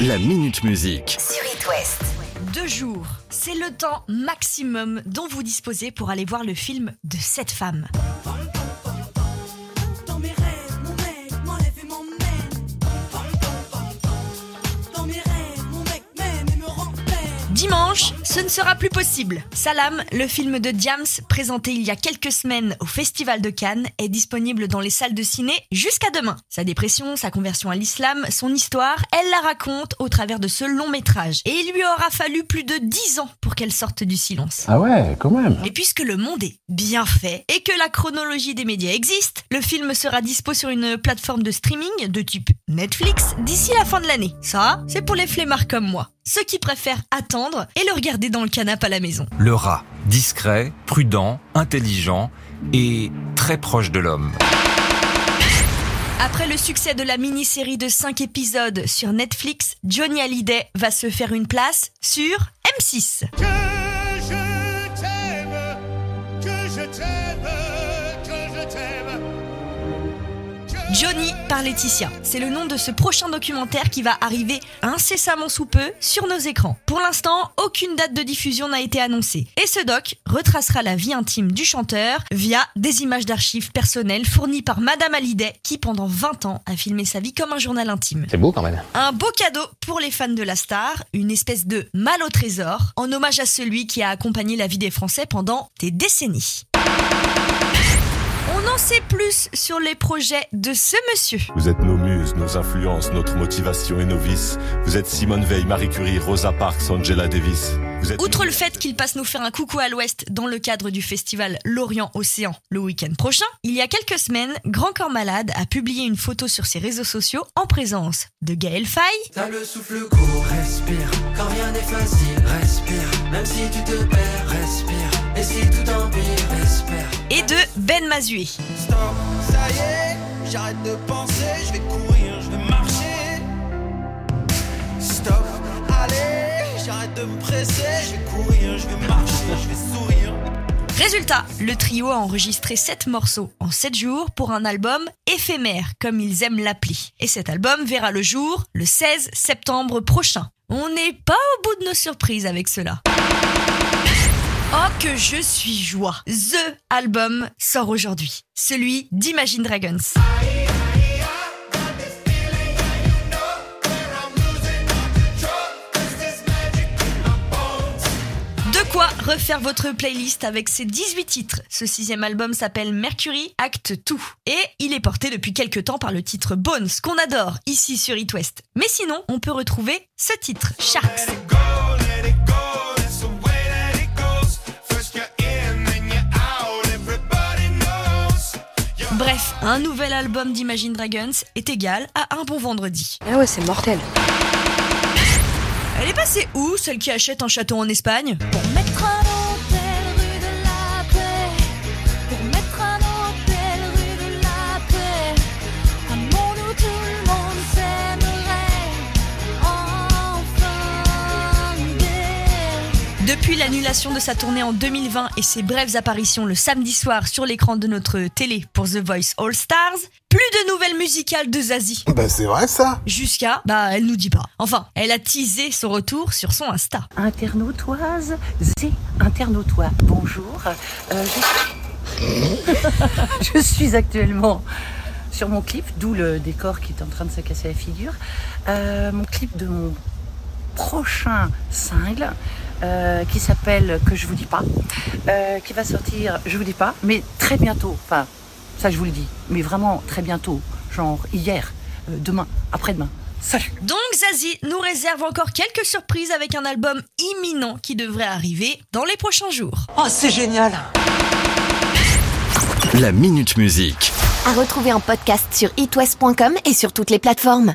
La Minute Musique. sur It West. Deux jours, c'est le temps maximum dont vous disposez pour aller voir le film de cette femme. Dimanche, ce ne sera plus possible. Salam, le film de Diams, présenté il y a quelques semaines au Festival de Cannes, est disponible dans les salles de ciné jusqu'à demain. Sa dépression, sa conversion à l'islam, son histoire, elle la raconte au travers de ce long métrage. Et il lui aura fallu plus de 10 ans pour qu'elle sorte du silence. Ah ouais, quand même. Et puisque le monde est bien fait et que la chronologie des médias existe, le film sera dispo sur une plateforme de streaming de type Netflix d'ici la fin de l'année. Ça, c'est pour les flemmards comme moi, ceux qui préfèrent attendre et le regarder dans le canapé à la maison. Le rat, discret, prudent, intelligent et très proche de l'homme. Après le succès de la mini-série de 5 épisodes sur Netflix, Johnny Hallyday va se faire une place sur M6. Que je t'aime, que je t'aime, que je t'aime. Johnny par Laetitia. C'est le nom de ce prochain documentaire qui va arriver incessamment sous peu sur nos écrans. Pour l'instant, aucune date de diffusion n'a été annoncée. Et ce doc retracera la vie intime du chanteur via des images d'archives personnelles fournies par Madame Hallyday qui pendant 20 ans a filmé sa vie comme un journal intime. C'est beau quand même. Un beau cadeau pour les fans de la star, une espèce de mal au trésor, en hommage à celui qui a accompagné la vie des Français pendant des décennies. On en sait plus sur les projets de ce monsieur. Vous êtes nos muses, nos influences, notre motivation et nos vices. Vous êtes Simone Veil, Marie Curie, Rosa Parks, Angela Davis. Vous êtes Outre le fait qu'il passe nous faire un coucou à l'ouest dans le cadre du festival Lorient Océan le week-end prochain, il y a quelques semaines, Grand Corps Malade a publié une photo sur ses réseaux sociaux en présence de Gaël Faye, T'as le souffle court, respire. Quand rien n'est facile, respire. Même si tu te perds, respire. De Ben Mazué. Stop, ça y est, j'arrête de penser, je vais courir, je vais marcher. Stop, allez, j'arrête de me presser, je vais courir, je vais marcher, je vais sourire. Résultat, le trio a enregistré 7 morceaux en 7 jours pour un album éphémère, comme ils aiment l'appeler. Et cet album verra le jour le 16 septembre prochain. On n'est pas au bout de nos surprises avec cela. Oh que je suis joie The album sort aujourd'hui. Celui d'Imagine Dragons. De quoi refaire votre playlist avec ses 18 titres. Ce sixième album s'appelle Mercury Act 2 et il est porté depuis quelques temps par le titre Bones qu'on adore ici sur It West. Mais sinon, on peut retrouver ce titre, Sharks. Un nouvel album d'Imagine Dragons est égal à un bon vendredi. Ah ouais, c'est mortel. Elle est passée où, celle qui achète un château en Espagne? Pour mettre Depuis l'annulation de sa tournée en 2020 et ses brèves apparitions le samedi soir sur l'écran de notre télé pour The Voice All Stars, plus de nouvelles musicales de Zazie. Bah c'est vrai ça Jusqu'à, bah elle nous dit pas. Enfin, elle a teasé son retour sur son Insta. Internautoise, zé, internautois. Bonjour. Euh, je... je suis actuellement sur mon clip, d'où le décor qui est en train de se casser la figure. Euh, mon clip de mon prochain single euh, qui s'appelle Que je vous dis pas, euh, qui va sortir, je vous dis pas, mais très bientôt. Enfin, ça je vous le dis, mais vraiment très bientôt, genre hier, euh, demain, après-demain. Salut. Donc Zazie nous réserve encore quelques surprises avec un album imminent qui devrait arriver dans les prochains jours. Oh, c'est génial! La Minute Musique. À retrouver en podcast sur itwest.com et sur toutes les plateformes.